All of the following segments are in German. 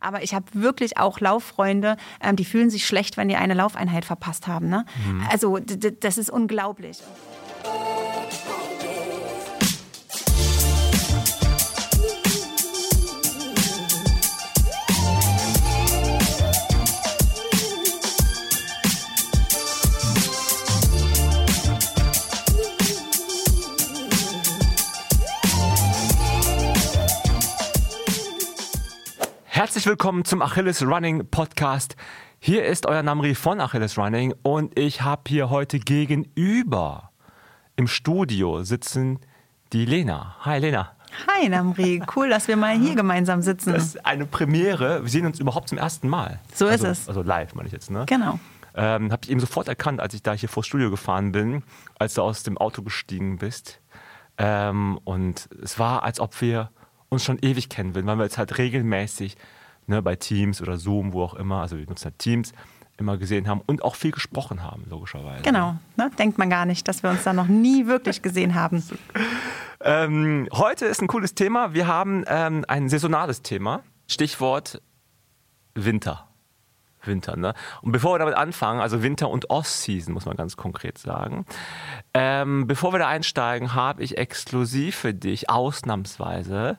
Aber ich habe wirklich auch Lauffreunde, ähm, die fühlen sich schlecht, wenn die eine Laufeinheit verpasst haben. Ne? Mhm. Also das ist unglaublich. Herzlich willkommen zum Achilles Running Podcast. Hier ist euer Namri von Achilles Running und ich habe hier heute gegenüber im Studio sitzen die Lena. Hi Lena. Hi Namri, cool, dass wir mal hier gemeinsam sitzen. Das ist eine Premiere. Wir sehen uns überhaupt zum ersten Mal. So ist also, es. Also live, meine ich jetzt, ne? Genau. Ähm, habe ich eben sofort erkannt, als ich da hier vor Studio gefahren bin, als du aus dem Auto gestiegen bist. Ähm, und es war, als ob wir uns schon ewig kennen würden, weil wir jetzt halt regelmäßig ne, bei Teams oder Zoom, wo auch immer, also wir nutzen halt Teams, immer gesehen haben und auch viel gesprochen haben, logischerweise. Genau, ne? denkt man gar nicht, dass wir uns da noch nie wirklich gesehen haben. Ähm, heute ist ein cooles Thema. Wir haben ähm, ein saisonales Thema. Stichwort Winter. Winter, ne? Und bevor wir damit anfangen, also Winter- und Off-Season, muss man ganz konkret sagen. Ähm, bevor wir da einsteigen, habe ich exklusiv für dich ausnahmsweise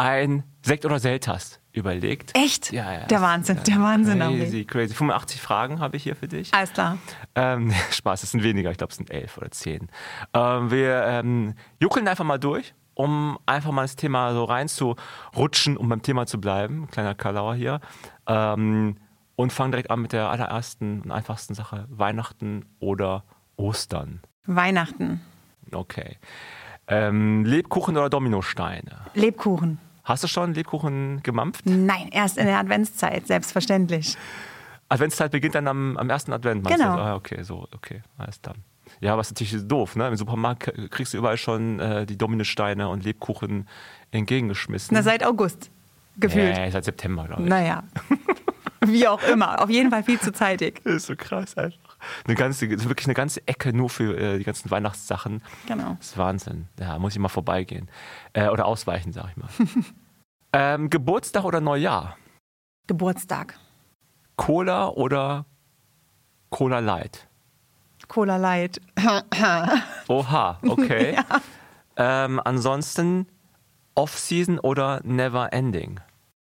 ein Sekt oder Selters überlegt. Echt? Ja, ja. Der Wahnsinn, der Wahnsinn. Crazy, crazy. 85 Fragen habe ich hier für dich. Alles klar. Ähm, Spaß, es sind weniger, ich glaube, es sind elf oder zehn. Ähm, wir ähm, juckeln einfach mal durch, um einfach mal das Thema so reinzurutschen, um beim Thema zu bleiben. Kleiner Kalauer hier. Ähm, und fangen direkt an mit der allerersten und einfachsten Sache: Weihnachten oder Ostern. Weihnachten. Okay. Ähm, Lebkuchen oder Dominosteine? Lebkuchen. Hast du schon Lebkuchen gemampft? Nein, erst in der Adventszeit, selbstverständlich. Adventszeit beginnt dann am, am ersten Advent, meinst Genau. du? Ah, okay, so, okay, alles dann. Ja, was natürlich doof, ne? Im Supermarkt kriegst du überall schon äh, die Dominosteine und Lebkuchen entgegengeschmissen. Na, seit August. Gefühlt. Nee, seit September, glaube ich. Naja. Wie auch immer. Auf jeden Fall viel zu zeitig. Das ist so krass einfach. Eine ganze, wirklich eine ganze Ecke nur für äh, die ganzen Weihnachtssachen. Genau. Das ist Wahnsinn. Ja, muss ich mal vorbeigehen. Äh, oder ausweichen, sag ich mal. ähm, Geburtstag oder Neujahr? Geburtstag. Cola oder Cola Light? Cola Light. Oha, okay. ähm, ansonsten Off-Season oder Never Ending?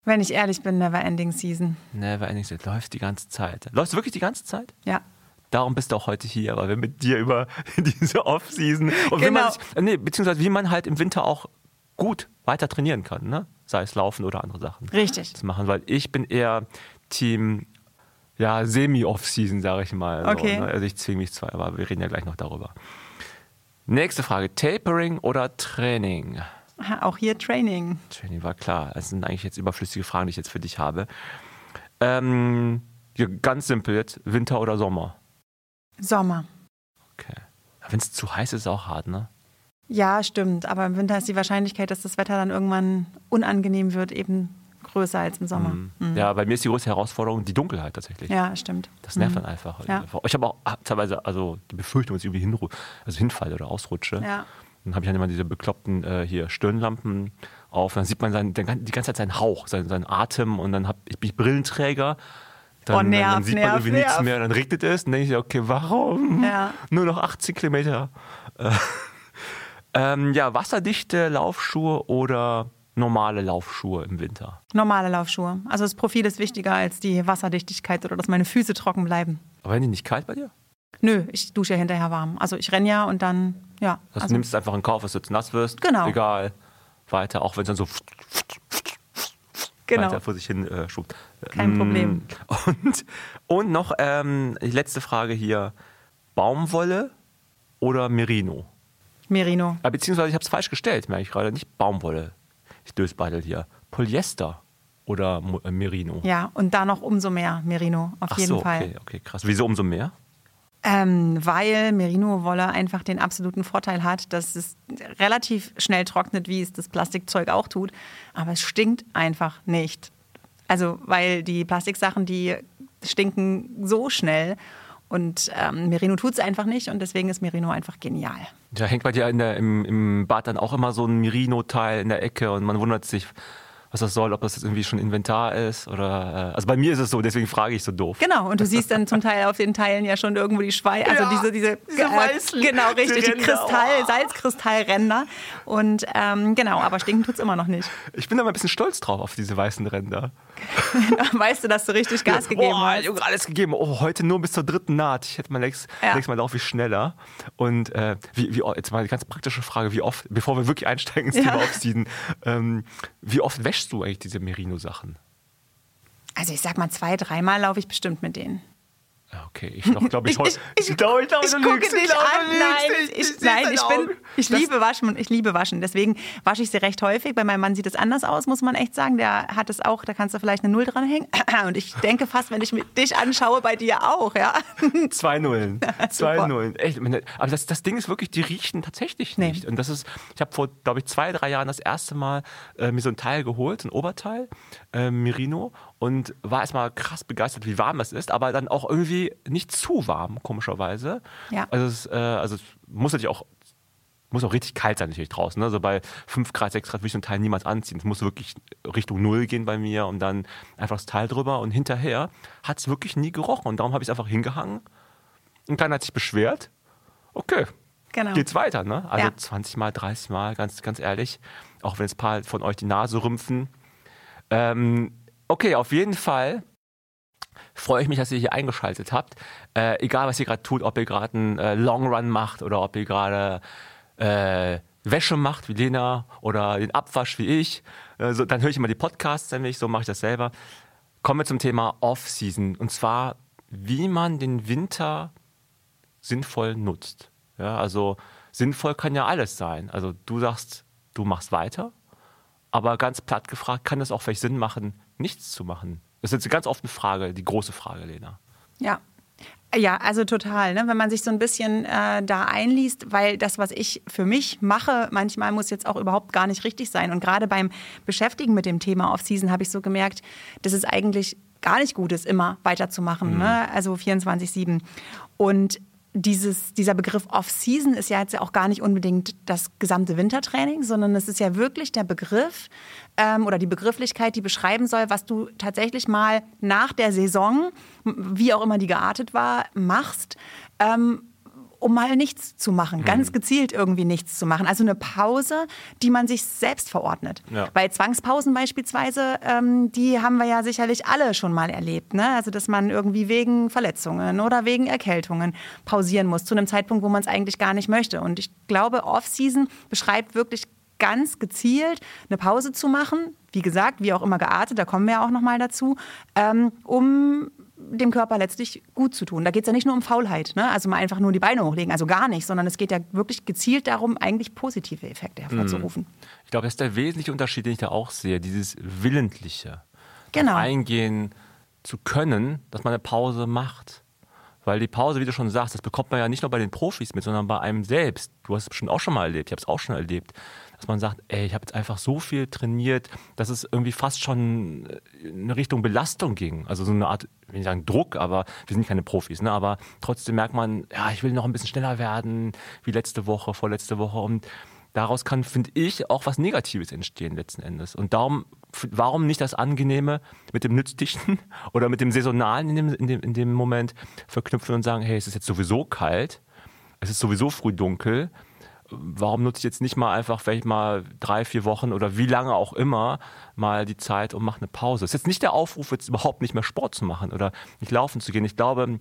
Wenn ich ehrlich bin, Never Ending Season. Never Ending, das läuft die ganze Zeit. Läufst du wirklich die ganze Zeit? Ja. Darum bist du auch heute hier, weil wir mit dir über diese Off-Season und wie Genau. man sich, nee, beziehungsweise wie man halt im Winter auch gut weiter trainieren kann, ne? Sei es Laufen oder andere Sachen Richtig. zu machen, weil ich bin eher Team ja, Semi-Off-Season, sage ich mal. So, Okay. ne? Also ich zwinge mich zwar, aber wir reden ja gleich noch darüber. Nächste Frage, Tapering oder Training? Aha, Auch hier Training. Training war klar. Das sind eigentlich jetzt überflüssige Fragen, die ich jetzt für dich habe. Ähm, ganz simpel jetzt, Winter oder Sommer? Sommer. Okay. Wenn es zu heiß ist, ist auch hart, ne? Ja, stimmt. Aber im Winter ist die Wahrscheinlichkeit, dass das Wetter dann irgendwann unangenehm wird, eben größer als im Sommer. Mhm. Ja, bei mir ist die größte Herausforderung die Dunkelheit tatsächlich. Ja, stimmt. Das nervt Mhm. dann einfach. Ja. Ich habe auch teilweise also die Befürchtung, dass ich irgendwie hinru also hinfalle oder ausrutsche. Ja. Dann habe ich dann immer diese bekloppten äh, hier Stirnlampen auf. Dann sieht man seinen, die ganze Zeit seinen Hauch, seinen, seinen Atem und dann habe ich bin ich Brillenträger. Dann, Oh, dann, dann nerv, sieht man nerv, irgendwie nichts nerv. mehr. Dann regnet es. Dann denke ich, okay, warum? Ja. Nur noch 18 Kilometer. Äh, ähm, ja, wasserdichte Laufschuhe oder normale Laufschuhe im Winter? Normale Laufschuhe. Also das Profil ist wichtiger als die Wasserdichtigkeit oder dass meine Füße trocken bleiben. Aber werden die nicht kalt bei dir? Nö, ich dusche ja hinterher warm. Also ich renne ja und dann, ja. Also, Also, du nimmst es einfach in Kauf, dass du jetzt nass wirst. Genau. Egal. Weiter, auch wenn es dann so genau. weiter vor sich hin äh, schubt. Kein Mm, Problem. Und, und noch ähm, die letzte Frage hier. Baumwolle oder Merino? Merino. Ah, beziehungsweise ich habe es falsch gestellt, merke ich gerade. Nicht Baumwolle. Ich dösbeitel hier. Polyester oder äh, Merino? Ja, und da noch umso mehr Merino, auf Ach jeden so, Fall. okay, okay, krass. Wieso umso mehr? Ähm, weil Merino-Wolle einfach den absoluten Vorteil hat, dass es relativ schnell trocknet, wie es das Plastikzeug auch tut, aber es stinkt einfach nicht. Also, weil die Plastiksachen, die stinken so schnell und ähm, Merino tut es einfach nicht und deswegen ist Merino einfach genial. Da hängt bei dir der, im, im Bad dann auch immer so ein Merino-Teil in der Ecke und man wundert sich, was das soll, ob das jetzt irgendwie schon Inventar ist oder. Äh, also bei mir ist es so, deswegen frage ich so doof. Genau, und du siehst dann zum Teil auf den Teilen ja schon irgendwo die Schweiß, also Ja, diese, diese, diese weißen genau, richtig, die Ränder, Kristall, oh. Salzkristallränder. Und ähm, genau, aber stinken tut's immer noch nicht. Ich bin da mal ein bisschen stolz drauf auf diese weißen Ränder. weißt du, dass du richtig Gas gegeben Boah, hast? Junge, alles gegeben. Oh, heute nur bis zur dritten Naht. Ich hätte mal nächstes, Ja. Mal laufe ich schneller. Und äh, wie, wie, jetzt mal eine ganz praktische Frage, wie oft, bevor wir wirklich einsteigen ins Ja. Thema Offseason, ähm, wie oft wäschst du eigentlich diese Merino-Sachen? Also ich sag mal, zwei, dreimal laufe ich bestimmt mit denen. Ja, Okay, ich noch, glaube ich, Ich- ich- Ich glaube, ich, glaube, Ich du gucke dich an. Nein, ich, nein, in ich, bin, ich liebe Waschen. Ich liebe Waschen. Deswegen wasche ich sie recht häufig. Bei meinem Mann sieht es anders aus, muss man echt sagen. Der hat es auch, da kannst du vielleicht eine Null dranhängen. Und ich denke fast, wenn ich mit dich anschaue, bei dir auch, ja. Zwei Nullen. Zwei. Nullen. Echt, aber das, das Ding ist wirklich, die riechen tatsächlich Nee. nicht. Und das ist, ich habe vor, glaube ich, zwei, drei Jahren das erste Mal äh, mir so ein Teil geholt, ein Oberteil, äh, Merino, und war erstmal krass begeistert, wie warm es ist, aber dann auch irgendwie nicht zu warm, komischerweise. Ja. Also es, äh, also es muss natürlich auch muss auch richtig kalt sein natürlich draußen. Ne? Also bei 5 Grad, 6 Grad will ich so ein Teil niemals anziehen. Es muss wirklich Richtung Null gehen bei mir und dann einfach das Teil drüber. Und hinterher hat es wirklich nie gerochen. Und darum habe ich es einfach hingehangen. Und keiner hat sich beschwert. Okay, Genau. geht's weiter. Ne? Also Ja. 20 Mal, 30 Mal, ganz, ganz ehrlich. Auch wenn es ein paar von euch die Nase rümpfen. Ähm, okay, auf jeden Fall freue ich mich, dass ihr hier eingeschaltet habt. Äh, egal, was ihr gerade tut, ob ihr gerade einen äh, Long Run macht oder ob ihr gerade äh, Wäsche macht wie Lena oder den Abwasch wie ich, äh, so, dann höre ich immer die Podcasts nämlich, so mache ich das selber. Kommen wir zum Thema Off-Season und zwar, wie man den Winter sinnvoll nutzt. Ja, also sinnvoll kann ja alles sein. Also du sagst, du machst weiter, aber ganz platt gefragt, kann es auch vielleicht Sinn machen, nichts zu machen? Das ist jetzt ganz oft eine Frage, die große Frage, Lena. Ja. Ja, also total. Ne? Wenn man sich so ein bisschen äh, da einliest, weil das, was ich für mich mache, manchmal muss jetzt auch überhaupt gar nicht richtig sein. Und gerade beim Beschäftigen mit dem Thema Off-Season habe ich so gemerkt, dass es eigentlich gar nicht gut ist, immer weiterzumachen. Ne? Also 24-7. Und dieses, dieser Begriff Off-Season ist ja jetzt auch gar nicht unbedingt das gesamte Wintertraining, sondern es ist ja wirklich der Begriff ähm, oder die Begrifflichkeit, die beschreiben soll, was du tatsächlich mal nach der Saison, wie auch immer die geartet war, machst. Ähm, um mal nichts zu machen, ganz gezielt irgendwie nichts zu machen. Also eine Pause, die man sich selbst verordnet. Ja. Bei Zwangspausen beispielsweise, ähm, die haben wir ja sicherlich alle schon mal erlebt. Ne? Also dass man irgendwie wegen Verletzungen oder wegen Erkältungen pausieren muss, zu einem Zeitpunkt, wo man es eigentlich gar nicht möchte. Und ich glaube, Off-Season beschreibt wirklich ganz gezielt eine Pause zu machen, wie gesagt, wie auch immer geartet, da kommen wir ja auch nochmal dazu, ähm, um dem Körper letztlich gut zu tun. Da geht es ja nicht nur um Faulheit, ne? also mal einfach nur die Beine hochlegen, also gar nicht, sondern es geht ja wirklich gezielt darum, eigentlich positive Effekte hervorzurufen. Ich glaube, das ist der wesentliche Unterschied, den ich da auch sehe, dieses Willentliche. Genau. Eingehen zu können, dass man eine Pause macht. Weil die Pause, wie du schon sagst, das bekommt man ja nicht nur bei den Profis mit, sondern bei einem selbst. Du hast es bestimmt auch schon mal erlebt, ich habe es auch schon erlebt, dass man sagt, ey, ich habe jetzt einfach so viel trainiert, dass es irgendwie fast schon in eine Richtung Belastung ging. Also so eine Art, ich will nicht sagen Druck, aber wir sind keine Profis, ne? aber trotzdem merkt man, ja, ich will noch ein bisschen schneller werden, wie letzte Woche, vorletzte Woche und daraus kann, finde ich, auch was Negatives entstehen letzten Endes. Und darum, warum nicht das Angenehme mit dem Nützlichen oder mit dem Saisonalen in dem, in dem, in dem Moment verknüpfen und sagen, hey, es ist jetzt sowieso kalt, es ist sowieso früh dunkel, warum nutze ich jetzt nicht mal einfach vielleicht mal drei, vier Wochen oder wie lange auch immer mal die Zeit und mache eine Pause. Es ist jetzt nicht der Aufruf, jetzt überhaupt nicht mehr Sport zu machen oder nicht laufen zu gehen. Ich glaube,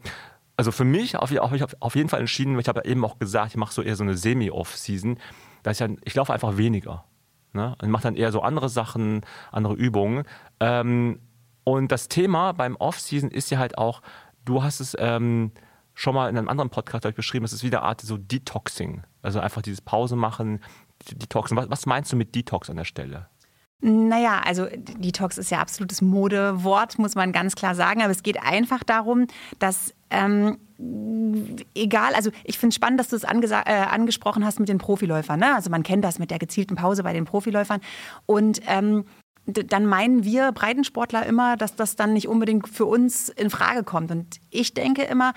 also für mich auf, auf, auf jeden Fall entschieden, ich habe eben auch gesagt, ich mache so eher so eine Semi-Off-Season, da ist ja, ich laufe einfach weniger. Ne? Und mache dann eher so andere Sachen, andere Übungen. Ähm, und das Thema beim Off-Season ist ja halt auch, du hast es ähm, schon mal in einem anderen Podcast ich, beschrieben, es ist wieder eine Art so Detoxing. Also einfach dieses Pause machen, Detoxen. Was, was meinst du mit Detox an der Stelle? Naja, also Detox ist ja absolutes Modewort, muss man ganz klar sagen. Aber es geht einfach darum, dass ähm, egal, also ich finde es spannend, dass du es äh, angesprochen hast mit den Profiläufern. Ne? Also man kennt das mit der gezielten Pause bei den Profiläufern. Und ähm, dann meinen wir Breitensportler immer, dass das dann nicht unbedingt für uns in Frage kommt. Und ich denke immer,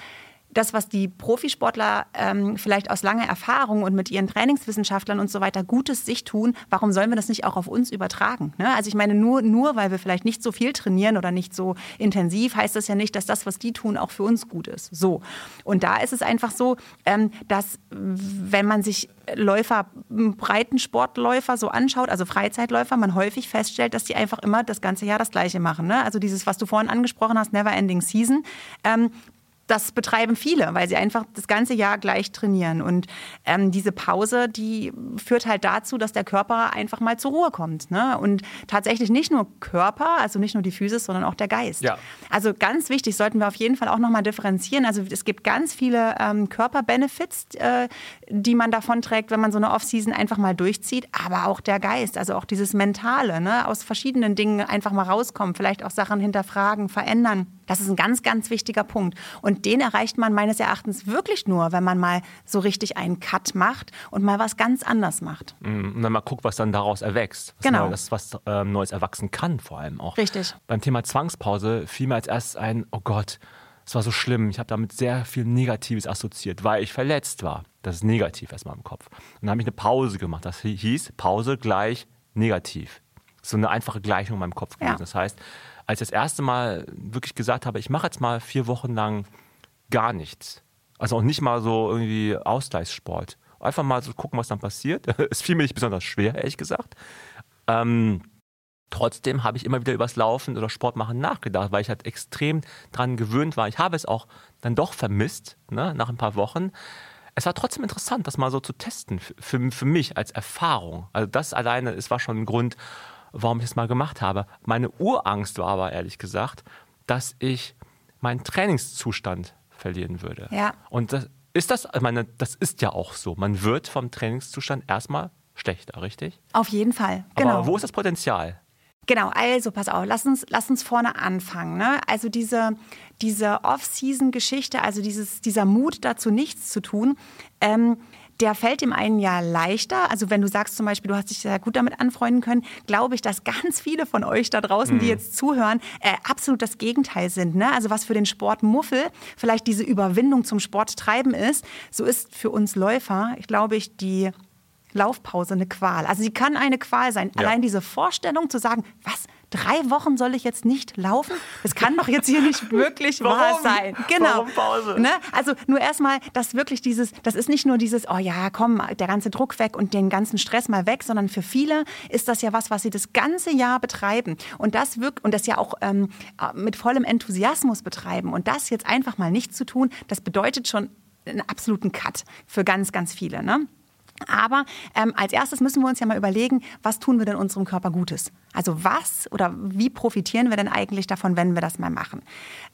das, was die Profisportler ähm, vielleicht aus langer Erfahrung und mit ihren Trainingswissenschaftlern und so weiter Gutes sich tun, warum sollen wir das nicht auch auf uns übertragen? Ne? Also ich meine, nur, nur weil wir vielleicht nicht so viel trainieren oder nicht so intensiv, heißt das ja nicht, dass das, was die tun, auch für uns gut ist. So. Und da ist es einfach so, ähm, dass wenn man sich Läufer, Breitensportläufer so anschaut, also Freizeitläufer, man häufig feststellt, dass die einfach immer das ganze Jahr das Gleiche machen. Ne? Also dieses, was du vorhin angesprochen hast, Never Ending Season. Ähm, das betreiben viele, weil sie einfach das ganze Jahr gleich trainieren. Und ähm, diese Pause, die führt halt dazu, dass der Körper einfach mal zur Ruhe kommt. Ne? Und tatsächlich nicht nur Körper, also nicht nur die Physis, sondern auch der Geist. Ja. Also ganz wichtig, sollten wir auf jeden Fall auch nochmal differenzieren. Also es gibt ganz viele ähm, Körperbenefits, äh, die man davon trägt, wenn man so eine Off-Season einfach mal durchzieht, aber auch der Geist, also auch dieses Mentale, ne? aus verschiedenen Dingen einfach mal rauskommen, vielleicht auch Sachen hinterfragen, verändern. Das ist ein ganz, ganz wichtiger Punkt. Und den erreicht man meines Erachtens wirklich nur, wenn man mal so richtig einen Cut macht und mal was ganz anders macht. Mm, und dann mal guckt, was dann daraus erwächst. Was genau. Neues, was ähm, Neues erwachsen kann, vor allem auch. Richtig. Beim Thema Zwangspause fiel mir als erstes ein, oh Gott, es war so schlimm. Ich habe damit sehr viel Negatives assoziiert, weil ich verletzt war. Das ist negativ erstmal im Kopf. Und dann habe ich eine Pause gemacht. Das hieß Pause gleich negativ. So eine einfache Gleichung in meinem Kopf gewesen. Ja. Das heißt, als ich das erste Mal wirklich gesagt habe, ich mache jetzt mal vier Wochen lang gar nichts. Also auch nicht mal so irgendwie Ausgleichssport. Einfach mal so gucken, was dann passiert. Es fiel mir nicht besonders schwer, ehrlich gesagt. Ähm, trotzdem habe ich immer wieder übers Laufen oder Sport machen nachgedacht, weil ich halt extrem dran gewöhnt war. Ich habe es auch dann doch vermisst, ne, nach ein paar Wochen. Es war trotzdem interessant, das mal so zu testen, für, für mich als Erfahrung. Also das alleine, es war schon ein Grund, warum ich es mal gemacht habe. Meine Urangst war aber ehrlich gesagt, dass ich meinen Trainingszustand verlieren würde. Ja. Und das ist das, ich meine, das ist ja auch so. Man wird vom Trainingszustand erstmal schlechter, richtig? Auf jeden Fall. Genau. Aber wo ist das Potenzial? Genau, also pass auf, lass uns, lass uns vorne anfangen. Ne? Also diese, diese Off-Season-Geschichte, also dieses, dieser Mut dazu, nichts zu tun, ähm, der fällt dem einen ja leichter. Also wenn du sagst zum Beispiel, du hast dich sehr gut damit anfreunden können, glaube ich, dass ganz viele von euch da draußen, mhm. die jetzt zuhören, äh, absolut das Gegenteil sind. Ne? Also was für den Sport Muffel vielleicht diese Überwindung zum Sport treiben ist, so ist für uns Läufer, ich glaube ich, die Laufpause eine Qual. Also sie kann eine Qual sein. Ja. Allein diese Vorstellung zu sagen, was, drei Wochen soll ich jetzt nicht laufen? Das kann doch jetzt hier nicht wirklich wahr sein. Genau. Warum Pause? Ne? Also nur erstmal, dass wirklich dieses, das ist nicht nur dieses, oh ja, komm, der ganze Druck weg und den ganzen Stress mal weg, sondern für viele ist das ja was, was sie das ganze Jahr betreiben und das wirkt und das ja auch ähm, mit vollem Enthusiasmus betreiben und das jetzt einfach mal nicht zu tun, das bedeutet schon einen absoluten Cut für ganz, ganz viele. Ne? Aber ähm, als erstes müssen wir uns ja mal überlegen, was tun wir denn unserem Körper Gutes? Also was oder wie profitieren wir denn eigentlich davon, wenn wir das mal machen?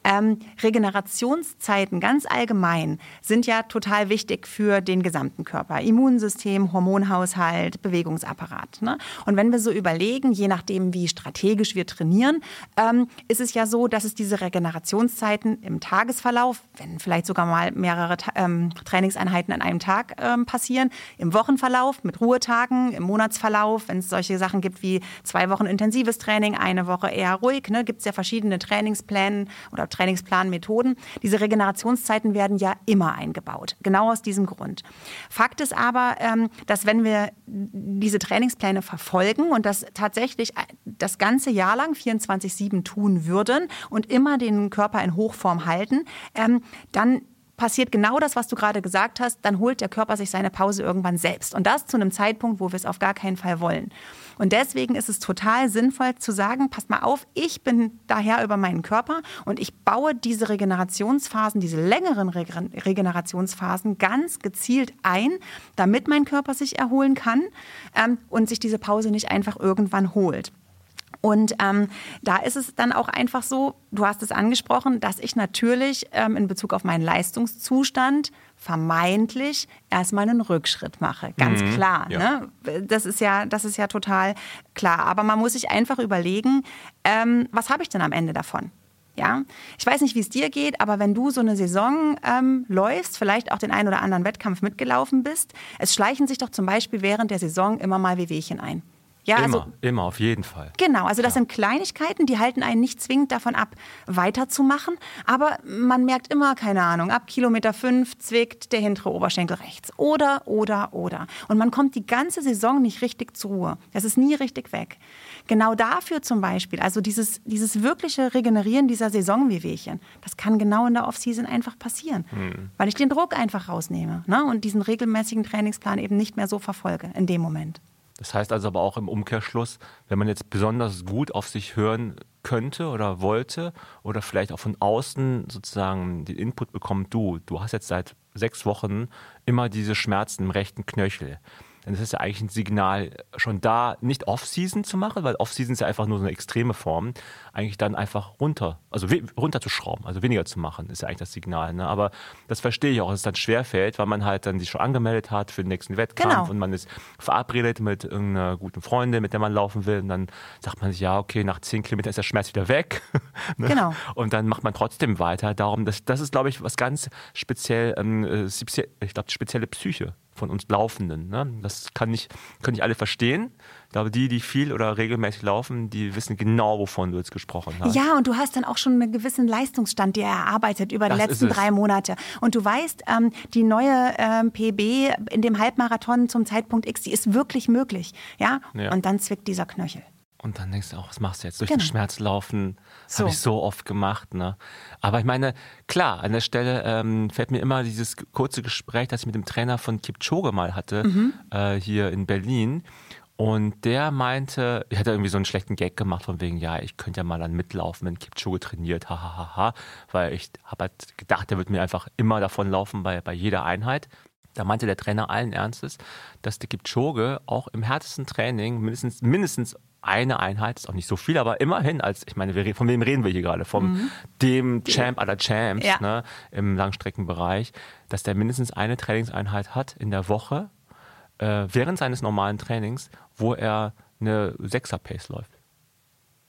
Ähm, Regenerationszeiten ganz allgemein sind ja total wichtig für den gesamten Körper. Immunsystem, Hormonhaushalt, Bewegungsapparat. Ne? Und wenn wir so überlegen, je nachdem, wie strategisch wir trainieren, ähm, ist es ja so, dass es diese Regenerationszeiten im Tagesverlauf, wenn vielleicht sogar mal mehrere ähm, Trainingseinheiten an einem Tag ähm, passieren, im Wochenverlauf mit Ruhetagen, im Monatsverlauf, wenn es solche Sachen gibt wie zwei Wochen intensives Training, eine Woche eher ruhig, ne, gibt es ja verschiedene Trainingspläne oder Trainingsplanmethoden. Diese Regenerationszeiten werden ja immer eingebaut, genau aus diesem Grund. Fakt ist aber, ähm, dass wenn wir diese Trainingspläne verfolgen und das tatsächlich das ganze Jahr lang 24-7 tun würden und immer den Körper in Hochform halten, ähm, dann passiert genau das, was du gerade gesagt hast, dann holt der Körper sich seine Pause irgendwann selbst. Und das zu einem Zeitpunkt, wo wir es auf gar keinen Fall wollen. Und deswegen ist es total sinnvoll zu sagen, passt mal auf, ich bin daher über meinen Körper und ich baue diese Regenerationsphasen, diese längeren Regenerationsphasen ganz gezielt ein, damit mein Körper sich erholen kann ähm, und sich diese Pause nicht einfach irgendwann holt. Und ähm, da ist es dann auch einfach so, du hast es angesprochen, dass ich natürlich ähm, in Bezug auf meinen Leistungszustand vermeintlich erstmal einen Rückschritt mache. Ganz mhm, klar. Ja. Ne? Das, ist ja, das ist ja total klar. Aber man muss sich einfach überlegen, ähm, was habe ich denn am Ende davon? Ja, ich weiß nicht, wie es dir geht, aber wenn du so eine Saison ähm, läufst, vielleicht auch den einen oder anderen Wettkampf mitgelaufen bist, es schleichen sich doch zum Beispiel während der Saison immer mal Wehwehchen ein. Ja, immer, also immer, auf jeden Fall. Genau, also das sind Kleinigkeiten, die halten einen nicht zwingend davon ab, weiterzumachen. Aber man merkt immer, keine Ahnung, ab Kilometer fünf zwickt der hintere Oberschenkel rechts. Oder, oder, oder. Und man kommt die ganze Saison nicht richtig zur Ruhe. Das ist nie richtig weg. Genau dafür zum Beispiel, also dieses, dieses wirkliche Regenerieren dieser Saisonwehwehchen, das kann genau in der Offseason einfach passieren, Hm. weil ich den Druck einfach rausnehme ne? und diesen regelmäßigen Trainingsplan eben nicht mehr so verfolge in dem Moment. Das heißt also aber auch im Umkehrschluss, wenn man jetzt besonders gut auf sich hören könnte oder wollte oder vielleicht auch von außen sozusagen den Input bekommt, du, du hast jetzt seit sechs Wochen immer diese Schmerzen im rechten Knöchel. Dann ist es ja eigentlich ein Signal, schon da nicht Off-Season zu machen, weil Off-Season ist ja einfach nur so eine extreme Form, eigentlich dann einfach runter, also runterzuschrauben, also weniger zu machen, ist ja eigentlich das Signal. Ne? Aber das verstehe ich auch, dass es dann schwerfällt, weil man halt dann sich schon angemeldet hat für den nächsten Wettkampf Genau. und man ist verabredet mit irgendeiner guten Freundin, mit der man laufen will. Und dann sagt man sich, ja, okay, nach zehn Kilometern ist der Schmerz wieder weg. Ne? Genau. Und dann macht man trotzdem weiter. Darum, das, das ist, glaube ich, was ganz speziell, ähm, äh, ich glaube, spezielle Psyche von uns Laufenden. Ne? Das kann nicht, können nicht alle verstehen. Ich glaube, die, die viel oder regelmäßig laufen, die wissen genau, wovon du jetzt gesprochen hast. Ja, und du hast dann auch schon einen gewissen Leistungsstand dir erarbeitet über die letzten drei Monate. Und du weißt, ähm, die neue ähm, PB in dem Halbmarathon zum Zeitpunkt X, die ist wirklich möglich. Ja? Ja. Und dann zwickt dieser Knöchel. Und dann denkst du auch, was machst du jetzt? Durch Genau. den Schmerz laufen, So. habe ich so oft gemacht. Ne? Aber ich meine, klar, an der Stelle ähm, fällt mir immer dieses kurze Gespräch, das ich mit dem Trainer von Kipchoge mal hatte, Mhm. äh, hier in Berlin. Und der meinte, er hat irgendwie so einen schlechten Gag gemacht von wegen, ja, ich könnte ja mal dann mitlaufen, wenn Kipchoge trainiert, hahaha, ha, ha, ha. weil ich habe halt gedacht, der wird mir einfach immer davon laufen bei, bei jeder Einheit. Da meinte der Trainer allen Ernstes, dass der Kipchoge auch im härtesten Training mindestens, mindestens eine Einheit, ist auch nicht so viel, aber immerhin als, ich meine, von wem reden wir hier gerade? Vom dem Champ aller Champs Ja. ne, im Langstreckenbereich, dass der mindestens eine Trainingseinheit hat in der Woche äh, während seines normalen Trainings, wo er eine Sechser-Pace läuft.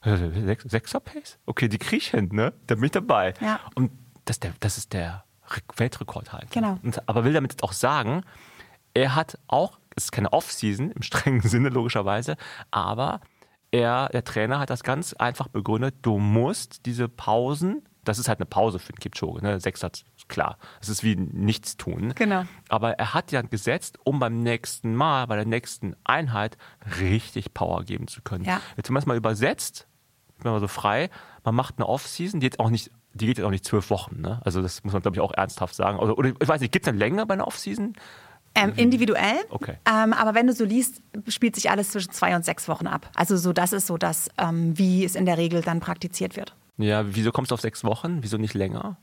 Äh, Sech- Sechser-Pace? Okay, die krieg ich hin, ne? Da bin ich dabei. Ja. Und das, der, das ist der Re- Weltrekord halt. Genau. Und, aber will damit jetzt auch sagen, er hat auch, es ist keine Off-Season im strengen Sinne logischerweise, aber er, der Trainer hat das ganz einfach begründet, du musst diese Pausen, das ist halt eine Pause für den Kipchoge, ne? Sechser, klar, es ist wie nichts tun. Genau. Aber er hat ja gesetzt, um beim nächsten Mal, bei der nächsten Einheit richtig Power geben zu können. Ja. Jetzt, wenn man es mal übersetzt, wenn man so frei, man macht eine Off-Season, die jetzt auch nicht, die geht jetzt auch nicht zwölf Wochen, ne? Also das muss man, glaube ich, auch ernsthaft sagen. Oder, oder ich weiß nicht, gibt es eine Länge bei einer Off-Season? Ähm, individuell. Okay. Ähm, aber wenn du so liest, spielt sich alles zwischen zwei und sechs Wochen ab. Also so, das ist so das, ähm, wie es in der Regel dann praktiziert wird. Ja, wieso kommst du auf sechs Wochen? Wieso nicht länger?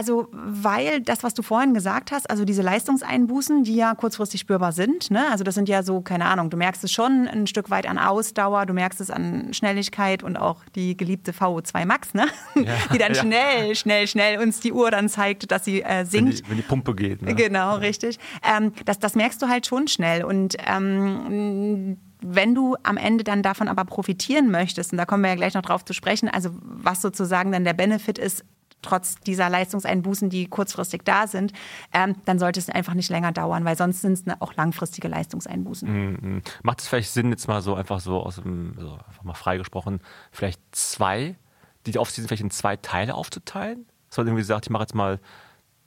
Also, weil das, was du vorhin gesagt hast, also diese Leistungseinbußen, die ja kurzfristig spürbar sind, ne? also das sind ja so, keine Ahnung, du merkst es schon ein Stück weit an Ausdauer, du merkst es an Schnelligkeit und auch die geliebte VO2 Max, ne? die dann ja. schnell, schnell, schnell uns die Uhr dann zeigt, dass sie äh, Wenn sinkt. die, wenn die Pumpe geht. Ne? Genau, richtig. Ähm, das, das merkst du halt schon schnell. Und ähm, wenn du am Ende dann davon aber profitieren möchtest, und da kommen wir ja gleich noch drauf zu sprechen, also was sozusagen dann der Benefit ist, trotz dieser Leistungseinbußen, die kurzfristig da sind, ähm, dann sollte es einfach nicht länger dauern, weil sonst sind es auch langfristige Leistungseinbußen. Mhm. Macht es vielleicht Sinn, jetzt mal so einfach so aus dem, so einfach mal freigesprochen, vielleicht zwei, die Offseason vielleicht in zwei Teile aufzuteilen? Dass man irgendwie sagt, ich mache jetzt mal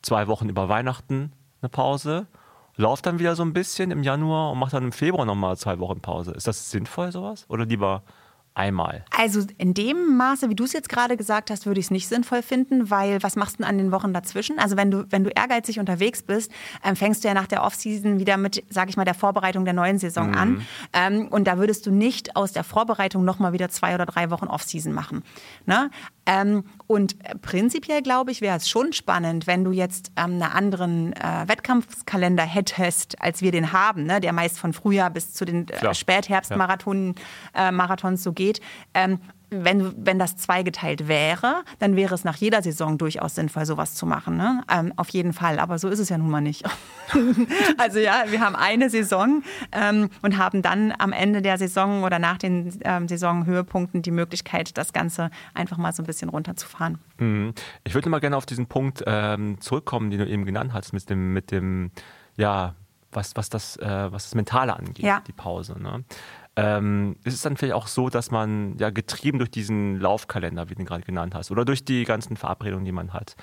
zwei Wochen über Weihnachten eine Pause, laufe dann wieder so ein bisschen im Januar und mache dann im Februar nochmal zwei Wochen Pause. Ist das sinnvoll, sowas? Oder lieber einmal? Also in dem Maße, wie du es jetzt gerade gesagt hast, würde ich es nicht sinnvoll finden, weil was machst du denn an den Wochen dazwischen? Also wenn du, wenn du ehrgeizig unterwegs bist, ähm, fängst du ja nach der Offseason wieder mit, sage ich mal, der Vorbereitung der neuen Saison an. Ähm, und da würdest du nicht aus der Vorbereitung nochmal wieder zwei oder drei Wochen Offseason machen. Ne? Ähm, und prinzipiell, glaube ich, wäre es schon spannend, wenn du jetzt ähm, einen anderen äh, Wettkampfskalender hättest, als wir den haben, ne? der meist von Frühjahr bis zu den äh, Klar. Spätherbstmarathon äh, Marathons so geht. Ähm, wenn, wenn das zweigeteilt wäre, dann wäre es nach jeder Saison durchaus sinnvoll, sowas zu machen. Ne? Ähm, auf jeden Fall. Aber so ist es ja nun mal nicht. also ja, wir haben eine Saison ähm, und haben dann am Ende der Saison oder nach den ähm, Saisonhöhepunkten die Möglichkeit, das Ganze einfach mal so ein bisschen runterzufahren. Mhm. Ich würde mal gerne auf diesen Punkt ähm, zurückkommen, den du eben genannt hast, mit dem, mit dem, ja, was, was, das, äh, was das Mentale angeht, Ja. die Pause. Ne? Ähm, ist es dann vielleicht auch so, dass man ja getrieben durch diesen Laufkalender, wie du ihn gerade genannt hast, oder durch die ganzen Verabredungen, die man hat,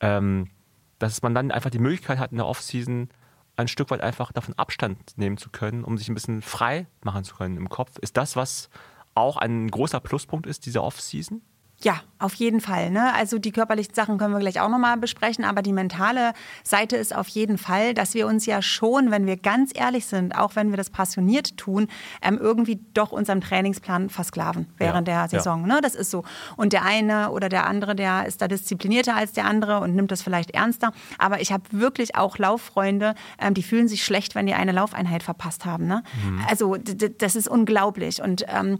ähm, dass man dann einfach die Möglichkeit hat, in der Offseason ein Stück weit einfach davon Abstand nehmen zu können, um sich ein bisschen frei machen zu können im Kopf. Ist das, was auch ein großer Pluspunkt ist, diese Offseason? Ja, auf jeden Fall. Ne? Also die körperlichen Sachen können wir gleich auch nochmal besprechen, aber die mentale Seite ist auf jeden Fall, dass wir uns ja schon, wenn wir ganz ehrlich sind, auch wenn wir das passioniert tun, ähm, irgendwie doch unserem Trainingsplan versklaven während Ja, der Saison. Ne? Das ist so. Und der eine oder der andere, der ist da disziplinierter als der andere und nimmt das vielleicht ernster. Aber ich habe wirklich auch Lauffreunde, ähm, die fühlen sich schlecht, wenn die eine Laufeinheit verpasst haben. Ne? Also d- d- das ist unglaublich. Und ähm,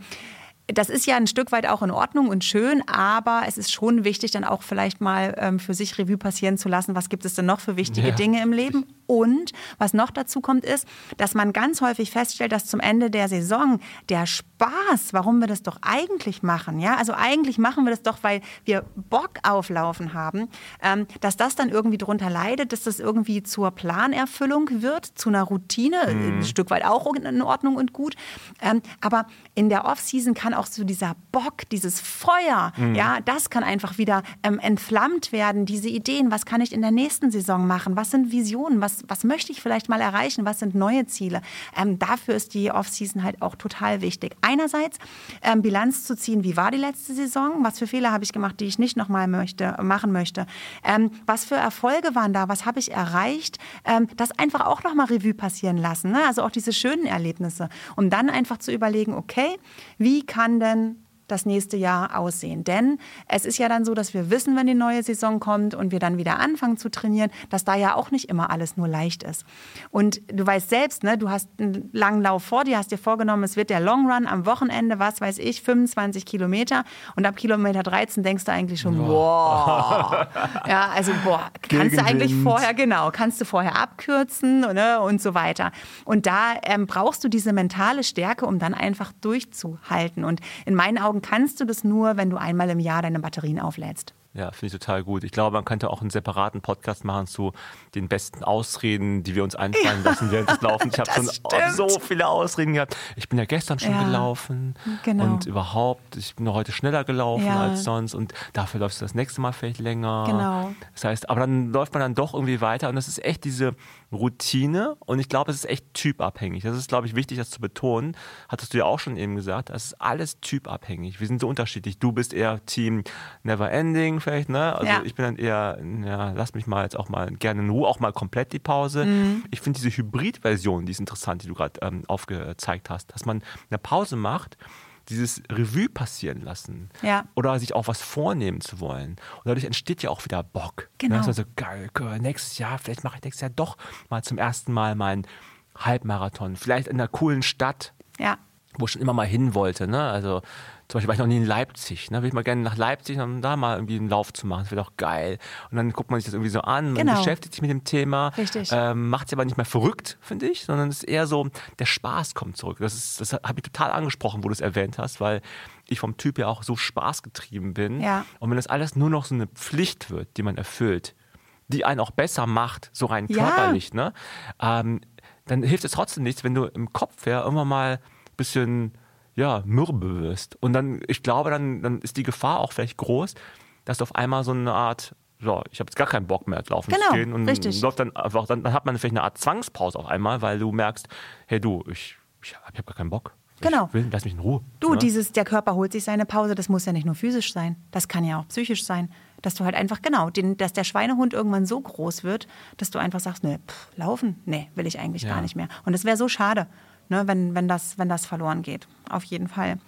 das ist ja ein Stück weit auch in Ordnung und schön, aber es ist schon wichtig, dann auch vielleicht mal ähm, für sich Revue passieren zu lassen, was gibt es denn noch für wichtige Ja. Dinge im Leben. Und was noch dazu kommt, ist, dass man ganz häufig feststellt, dass zum Ende der Saison der Spaß, warum wir das doch eigentlich machen, ja, also eigentlich machen wir das doch, weil wir Bock auf Laufen haben, ähm, dass das dann irgendwie drunter leidet, dass das irgendwie zur Planerfüllung wird, zu einer Routine, ein Stück weit auch in Ordnung und gut. Ähm, aber in der Offseason kann auch so dieser Bock, dieses Feuer, ja, das kann einfach wieder ähm, entflammt werden, diese Ideen, was kann ich in der nächsten Saison machen, was sind Visionen, was, was möchte ich vielleicht mal erreichen, was sind neue Ziele. Ähm, dafür ist die Offseason halt auch total wichtig. Einerseits ähm, Bilanz zu ziehen, wie war die letzte Saison, was für Fehler habe ich gemacht, die ich nicht nochmal möchte, machen möchte, ähm, was für Erfolge waren da, was habe ich erreicht, ähm, das einfach auch nochmal Revue passieren lassen, ne? also auch diese schönen Erlebnisse, um dann einfach zu überlegen, okay, wie kann denn das nächste Jahr aussehen. Denn es ist ja dann so, dass wir wissen, wenn die neue Saison kommt und wir dann wieder anfangen zu trainieren, dass da ja auch nicht immer alles nur leicht ist. Und du weißt selbst, ne, du hast einen langen Lauf vor dir, hast dir vorgenommen, es wird der Long Run am Wochenende, was weiß ich, 25 Kilometer. Und ab Kilometer 13 denkst du eigentlich schon, boah. Ja, also boah, kannst du eigentlich Gegenwind. vorher, genau, kannst du vorher abkürzen ne, und so weiter. Und da ähm, brauchst du diese mentale Stärke, um dann einfach durchzuhalten. Und in meinen Augen kannst du das nur, wenn du einmal im Jahr deine Batterien auflädst. Ja, finde ich total gut. Ich glaube, man könnte auch einen separaten Podcast machen zu den besten Ausreden, die wir uns einfallen lassen während des Laufens. Ich habe schon stimmt. so viele Ausreden gehabt. Ich bin ja gestern schon Ja, gelaufen genau. und überhaupt, ich bin heute schneller gelaufen Ja. als sonst und dafür läufst du das nächste Mal vielleicht länger. Genau. Das heißt, aber dann läuft man dann doch irgendwie weiter und das ist echt diese Routine und ich glaube, es ist echt typabhängig. Das ist, glaube ich, wichtig, das zu betonen. Hattest du ja auch schon eben gesagt, das ist alles typabhängig. Wir sind so unterschiedlich. Du bist eher Team Never Ending vielleicht, ne? Also Ja. ich bin dann eher, ja, lass mich mal jetzt auch mal gerne in Ruhe, auch mal komplett die Pause. Mhm. Ich finde diese Hybrid-Version, die ist interessant, die du gerade ähm, aufgezeigt hast, dass man eine Pause macht, dieses Revue passieren lassen Ja. oder sich auch was vornehmen zu wollen. Und dadurch entsteht ja auch wieder Bock. Genau. Ne? Das ist also geil, geil, nächstes Jahr, vielleicht mache ich nächstes Jahr doch mal zum ersten Mal meinen Halbmarathon. Vielleicht in einer coolen Stadt, Ja, wo ich schon immer mal hin wollte. Ne? Also zum Beispiel war ich noch nie in Leipzig. Ne? Will ich mal gerne nach Leipzig, um da mal irgendwie einen Lauf zu machen. Das wäre doch geil. Und dann guckt man sich das irgendwie so an, man Genau. beschäftigt sich mit dem Thema. Richtig. Ähm, Macht es aber nicht mehr verrückt, finde ich, sondern es ist eher so, der Spaß kommt zurück. Das, ist- das habe ich total angesprochen, wo du es erwähnt hast, weil ich vom Typ ja auch so spaßgetrieben bin. Ja. Und wenn das alles nur noch so eine Pflicht wird, die man erfüllt, die einen auch besser macht, so rein Ja. körperlich, ne? Ähm, dann hilft es trotzdem nichts, wenn du im Kopf ja immer mal ein bisschen ja, mürbe wirst. Und dann, ich glaube, dann, dann ist die Gefahr auch vielleicht groß, dass du auf einmal so eine Art, so, ich habe jetzt gar keinen Bock mehr laufen Genau, zu gehen. Und richtig. läuft dann einfach, dann, dann hat man vielleicht eine Art Zwangspause auf einmal, weil du merkst, hey du, ich, ich habe hab gar keinen Bock. Genau. Will, lass mich in Ruhe. Du, ne? dieses, der Körper holt sich seine Pause, das muss ja nicht nur physisch sein, das kann ja auch psychisch sein. Dass du halt einfach, genau, den, dass der Schweinehund irgendwann so groß wird, dass du einfach sagst, nee, pff, laufen, nee, will ich eigentlich Ja. gar nicht mehr. Und es wäre so schade, ne, wenn, wenn, das, wenn das verloren geht. Auf jeden Fall.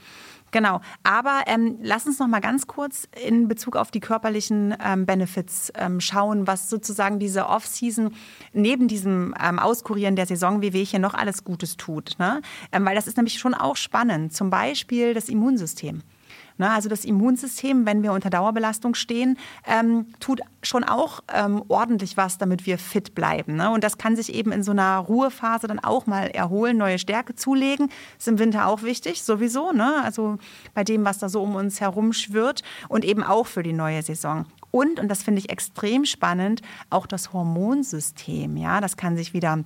Genau. Aber ähm, lass uns noch mal ganz kurz in Bezug auf die körperlichen ähm, Benefits ähm, schauen, was sozusagen diese Off-Season neben diesem ähm, Auskurieren der Saison wie hier noch alles Gutes tut. Ne? Ähm, weil das ist nämlich schon auch spannend. Zum Beispiel das Immunsystem. Ne, also das Immunsystem, wenn wir unter Dauerbelastung stehen, ähm, tut schon auch ähm, ordentlich was, damit wir fit bleiben. Ne? Und das kann sich eben in so einer Ruhephase dann auch mal erholen, neue Stärke zulegen. Ist im Winter auch wichtig, sowieso. Ne? Also bei dem, was da so um uns herum schwirrt und eben auch für die neue Saison. Und, und das finde ich extrem spannend, auch das Hormonsystem. Ja, das kann sich wieder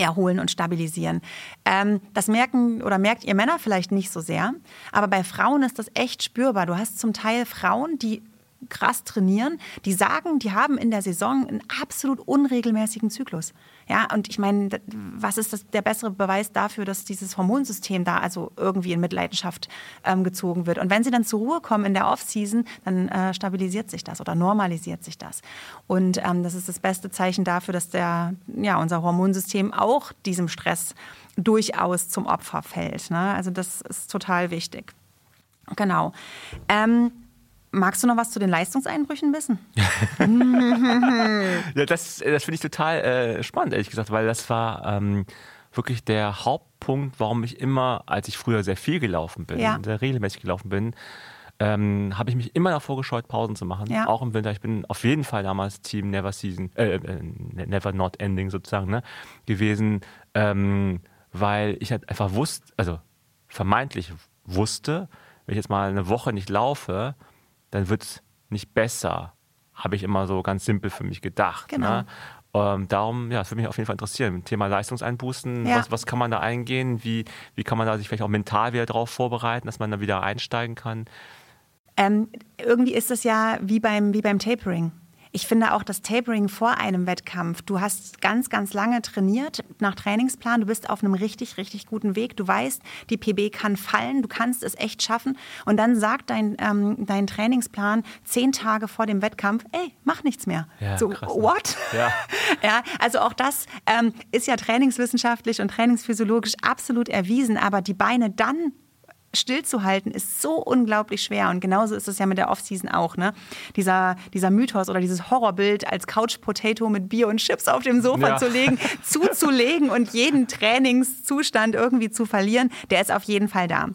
erholen und stabilisieren. Ähm, das merken oder merkt ihr Männer vielleicht nicht so sehr, aber bei Frauen ist das echt spürbar. Du hast zum Teil Frauen, die krass trainieren, die sagen, die haben in der Saison einen absolut unregelmäßigen Zyklus. Ja, und ich meine, was ist das, der bessere Beweis dafür, dass dieses Hormonsystem da also irgendwie in Mitleidenschaft ähm, gezogen wird? Und wenn sie dann zur Ruhe kommen in der Off-Season, dann äh, stabilisiert sich das oder normalisiert sich das. Und ähm, das ist das beste Zeichen dafür, dass der, ja, unser Hormonsystem auch diesem Stress durchaus zum Opfer fällt. Ne? Also das ist total wichtig. Genau. Ähm, Magst du noch was zu den Leistungseinbrüchen wissen? ja, das das finde ich total äh, spannend, ehrlich gesagt, weil das war ähm, wirklich der Hauptpunkt, warum ich immer, als ich früher sehr viel gelaufen bin, ja. sehr regelmäßig gelaufen bin, ähm, habe ich mich immer davor gescheut, Pausen zu machen. Ja. Auch im Winter. Ich bin auf jeden Fall damals Team Never Season, äh, äh Never Not Ending sozusagen, ne, gewesen, ähm, weil ich halt einfach wusste, also vermeintlich wusste, wenn ich jetzt mal eine Woche nicht laufe, dann wird es nicht besser, habe ich immer so ganz simpel für mich gedacht. Ne? Genau. Ne? Ähm, darum, ja, das würde mich auf jeden Fall interessieren. Thema Leistungseinbußen, ja. was, was kann man da eingehen? Wie, wie kann man da sich vielleicht auch mental wieder darauf vorbereiten, dass man da wieder einsteigen kann? Ähm, irgendwie ist das ja wie beim, wie beim Tapering. Ich finde auch das Tapering vor einem Wettkampf. Du hast ganz, ganz lange trainiert nach Trainingsplan. Du bist auf einem richtig, richtig guten Weg. Du weißt, die PB kann fallen. Du kannst es echt schaffen. Und dann sagt dein, ähm, dein Trainingsplan zehn Tage vor dem Wettkampf, ey, mach nichts mehr. Ja, so, krass, ne? what? Ja. ja, also auch das ähm, ist ja trainingswissenschaftlich und trainingsphysiologisch absolut erwiesen. Aber die Beine dann stillzuhalten ist so unglaublich schwer. Und genauso ist es ja mit der Offseason auch. Ne? Dieser, dieser Mythos oder dieses Horrorbild als Couch Potato mit Bier und Chips auf dem Sofa ja. zu legen, zuzulegen und jeden Trainingszustand irgendwie zu verlieren, der ist auf jeden Fall da.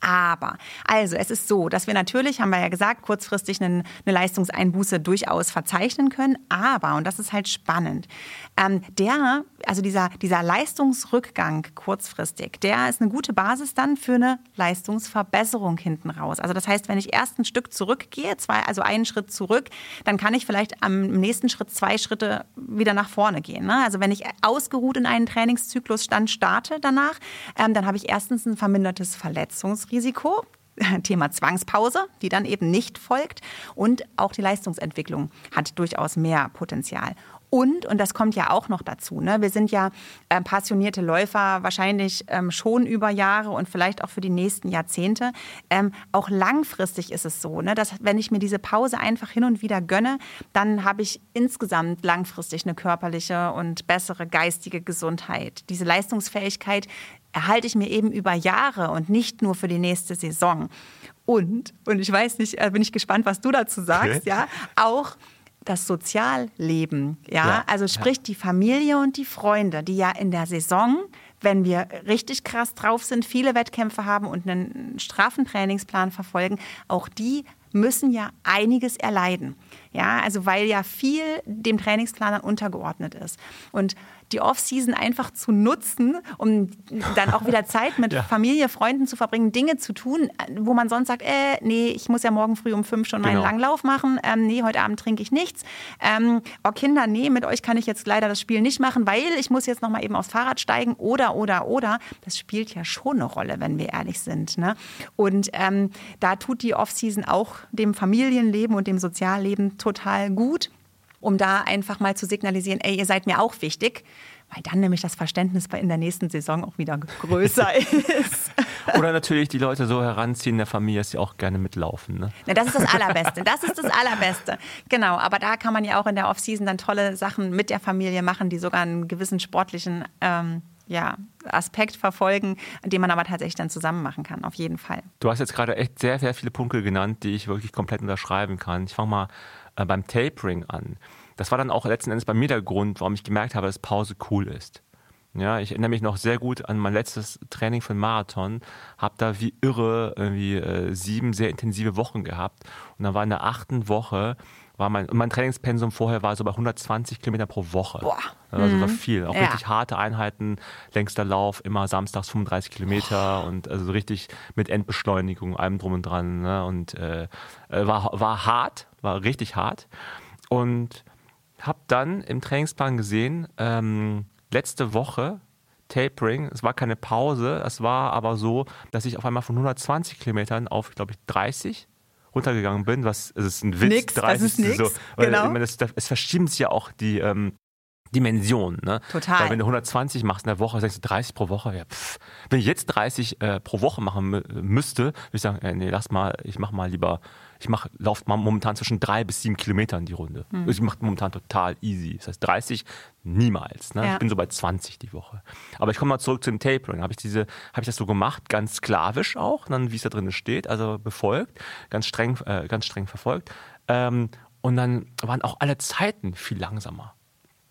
Aber, also es ist so, dass wir natürlich, haben wir ja gesagt, kurzfristig eine, eine Leistungseinbuße durchaus verzeichnen können. Aber, und das ist halt spannend, ähm, der, also dieser, dieser Leistungsrückgang kurzfristig, der ist eine gute Basis dann für eine Leistungsverbesserung hinten raus. Also das heißt, wenn ich erst ein Stück zurückgehe, zwei, also einen Schritt zurück, dann kann ich vielleicht am nächsten Schritt zwei Schritte wieder nach vorne gehen. Ne? Also wenn ich ausgeruht in einen Trainingszyklus dann starte danach, ähm, dann habe ich erstens ein vermindertes Verletzungsrisiko. Risiko. Thema Zwangspause, die dann eben nicht folgt. Und auch die Leistungsentwicklung hat durchaus mehr Potenzial. Und, und das kommt ja auch noch dazu, ne? wir sind ja äh, passionierte Läufer, wahrscheinlich ähm, schon über Jahre und vielleicht auch für die nächsten Jahrzehnte. Ähm, auch langfristig ist es so, ne? dass wenn ich mir diese Pause einfach hin und wieder gönne, dann habe ich insgesamt langfristig eine körperliche und bessere geistige Gesundheit. Diese Leistungsfähigkeit erhalte ich mir eben über Jahre und nicht nur für die nächste Saison. Und, und ich weiß nicht, äh, bin ich gespannt, was du dazu sagst, okay. ja, auch das Sozialleben, ja, ja also sprich ja. die Familie und die Freunde, die ja in der Saison, wenn wir richtig krass drauf sind, viele Wettkämpfe haben und einen straffen Trainingsplan verfolgen, auch die müssen ja einiges erleiden. Ja, also weil ja viel dem Trainingsplan dann untergeordnet ist. Und die Off-Season einfach zu nutzen, um dann auch wieder Zeit mit ja. Familie, Freunden zu verbringen, Dinge zu tun, wo man sonst sagt, äh, nee, ich muss ja morgen früh um fünf schon meinen genau. Langlauf machen, ähm, nee, heute Abend trinke ich nichts. Ähm, oh Kinder, nee, mit euch kann ich jetzt leider das Spiel nicht machen, weil ich muss jetzt nochmal eben aufs Fahrrad steigen oder, oder, oder. Das spielt ja schon eine Rolle, wenn wir ehrlich sind. Ne? Und ähm, da tut die Off-Season auch dem Familienleben und dem Sozialleben total gut um da einfach mal zu signalisieren, ey, ihr seid mir auch wichtig, weil dann nämlich das Verständnis in der nächsten Saison auch wieder größer ist. Oder natürlich die Leute so heranziehen in der Familie, dass sie auch gerne mitlaufen. Ne? Ja, das ist das Allerbeste. Das ist das Allerbeste. Genau, aber da kann man ja auch in der Offseason dann tolle Sachen mit der Familie machen, die sogar einen gewissen sportlichen ähm, ja, Aspekt verfolgen, den man aber tatsächlich dann zusammen machen kann, auf jeden Fall. Du hast jetzt gerade echt sehr, sehr viele Punkte genannt, die ich wirklich komplett unterschreiben kann. Ich fange mal äh, beim Tapering an. Das war dann auch letzten Endes bei mir der Grund, warum ich gemerkt habe, dass Pause cool ist. Ja, ich erinnere mich noch sehr gut an mein letztes Training für einen Marathon, habe da wie irre irgendwie äh, sieben sehr intensive Wochen gehabt und dann war in der achten Woche war mein, und mein Trainingspensum vorher war so bei 120 Kilometer pro Woche. Boah. Also mhm. war viel. Auch ja. richtig harte Einheiten, längster Lauf, immer samstags 35 Kilometer Boah. und also so richtig mit Endbeschleunigung, allem drum und dran. Ne? Und äh, äh war, war hart, war richtig hart. Und habe dann im Trainingsplan gesehen, ähm, letzte Woche Tapering. Es war keine Pause. Es war aber so, dass ich auf einmal von 120 Kilometern auf, glaube ich, 30 runtergegangen bin. Was es ist ein Witz. Nix, 30 das ist nix. So, weil, genau. ich meine, es, es verschieben sich ja auch die ähm, Dimensionen. Ne? Total. Weil wenn du 120 machst in der Woche, sagst du 30 pro Woche. Ja, pff. Wenn ich jetzt 30 äh, pro Woche machen mü- müsste, würde ich sagen, äh, nee, lass mal, ich mach mal lieber, ich mach, lauf mal momentan zwischen drei bis sieben Kilometern die Runde. Hm. Ich mache momentan total easy. Das heißt 30 niemals. Ne? Ja. Ich bin so bei 20 die Woche. Aber ich komme mal zurück zum Tapering. Habe ich diese, habe ich das so gemacht, ganz sklavisch auch, dann wie es da drin steht, also befolgt, ganz streng, äh, ganz streng verfolgt. Ähm, und dann waren auch alle Zeiten viel langsamer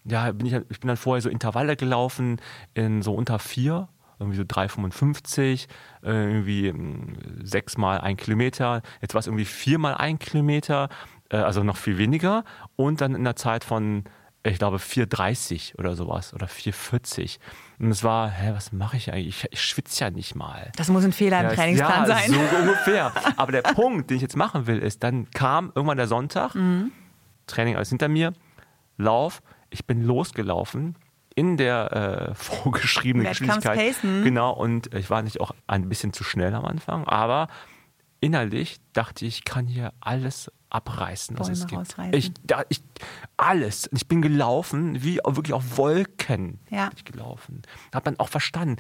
ja, bin ich, ich bin dann vorher so Intervalle gelaufen in so unter vier, irgendwie so 3,55, äh, irgendwie mm, sechsmal ein Kilometer. Jetzt war es irgendwie viermal ein Kilometer, äh, also noch viel weniger. Und dann in der Zeit von, ich glaube, 4,30 oder sowas oder 4,40. Und es war, hä, was mache ich eigentlich? Ich, ich schwitze ja nicht mal. Das muss ein Fehler im Ja, Trainingsplan ja, sein. so ungefähr. Aber der Punkt, den ich jetzt machen will, ist, dann kam irgendwann der Sonntag, Mhm. Training alles hinter mir, Lauf, ich bin losgelaufen in der äh, vorgeschriebenen Geschwindigkeit. Genau, und ich war nicht auch ein bisschen zu schnell am Anfang, aber innerlich dachte ich, ich kann hier alles abreißen, was Bäume es gibt. Ich, da, ich, alles. Ich bin gelaufen, wie wirklich auf Wolken Ja. bin ich gelaufen. Habe dann auch verstanden,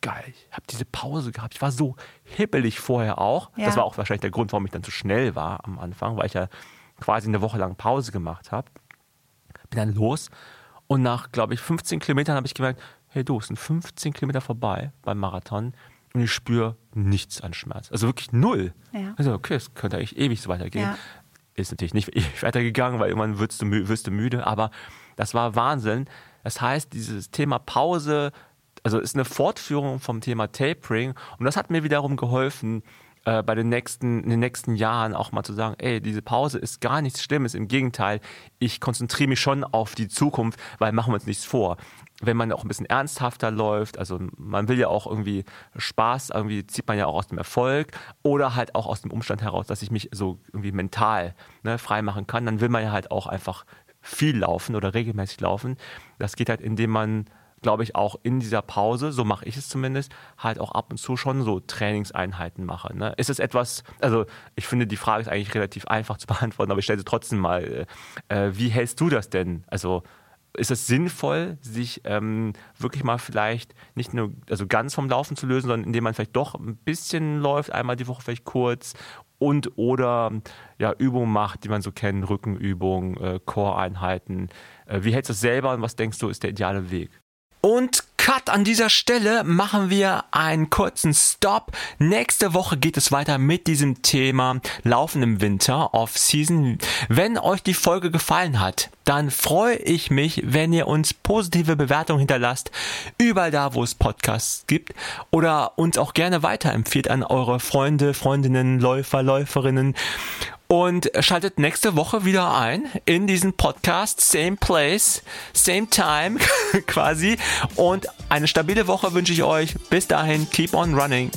geil, ich habe diese Pause gehabt. Ich war so hibbelig vorher auch. Ja. Das war auch wahrscheinlich der Grund, warum ich dann zu schnell war am Anfang, weil ich ja quasi eine Woche lang Pause gemacht habe. Bin dann los und nach, glaube ich, 15 Kilometern habe ich gemerkt, hey du, es sind 15 Kilometer vorbei beim Marathon und ich spüre nichts an Schmerz. Also wirklich null. Ja. Also okay, es könnte eigentlich ewig so weitergehen. Ja. Ist natürlich nicht ewig weitergegangen, weil irgendwann wirst du, wirst du müde, aber das war Wahnsinn. Das heißt, dieses Thema Pause, also ist eine Fortführung vom Thema Tapering und das hat mir wiederum geholfen, äh, bei den nächsten, in den nächsten Jahren auch mal zu sagen, ey, diese Pause ist gar nichts Schlimmes, im Gegenteil, ich konzentriere mich schon auf die Zukunft, weil machen wir uns nichts vor. Wenn man auch ein bisschen ernsthafter läuft, also man will ja auch irgendwie Spaß, irgendwie zieht man ja auch aus dem Erfolg oder halt auch aus dem Umstand heraus, dass ich mich so irgendwie mental ne, frei machen kann, dann will man ja halt auch einfach viel laufen oder regelmäßig laufen. Das geht halt, indem man glaube ich, auch in dieser Pause, so mache ich es zumindest, halt auch ab und zu schon so Trainingseinheiten mache. Ne? Ist es etwas, also ich finde, die Frage ist eigentlich relativ einfach zu beantworten, aber ich stelle sie trotzdem mal, äh, äh, wie hältst du das denn? Also ist es sinnvoll, sich ähm, wirklich mal vielleicht nicht nur also ganz vom Laufen zu lösen, sondern indem man vielleicht doch ein bisschen läuft, einmal die Woche vielleicht kurz und oder ja, Übungen macht, die man so kennt, Rückenübungen, äh, Core-Einheiten. Äh, wie hältst du das selber und was denkst du, ist der ideale Weg? Und Cut an dieser Stelle machen wir einen kurzen Stop. Nächste Woche geht es weiter mit diesem Thema Laufen im Winter, Off-Season. Wenn euch die Folge gefallen hat, dann freue ich mich, wenn ihr uns positive Bewertungen hinterlasst, überall da, wo es Podcasts gibt oder uns auch gerne weiterempfiehlt an eure Freunde, Freundinnen, Läufer, Läuferinnen. Und schaltet nächste Woche wieder ein in diesen Podcast. Same place, same time quasi. Und eine stabile Woche wünsche ich euch. Bis dahin, keep on running.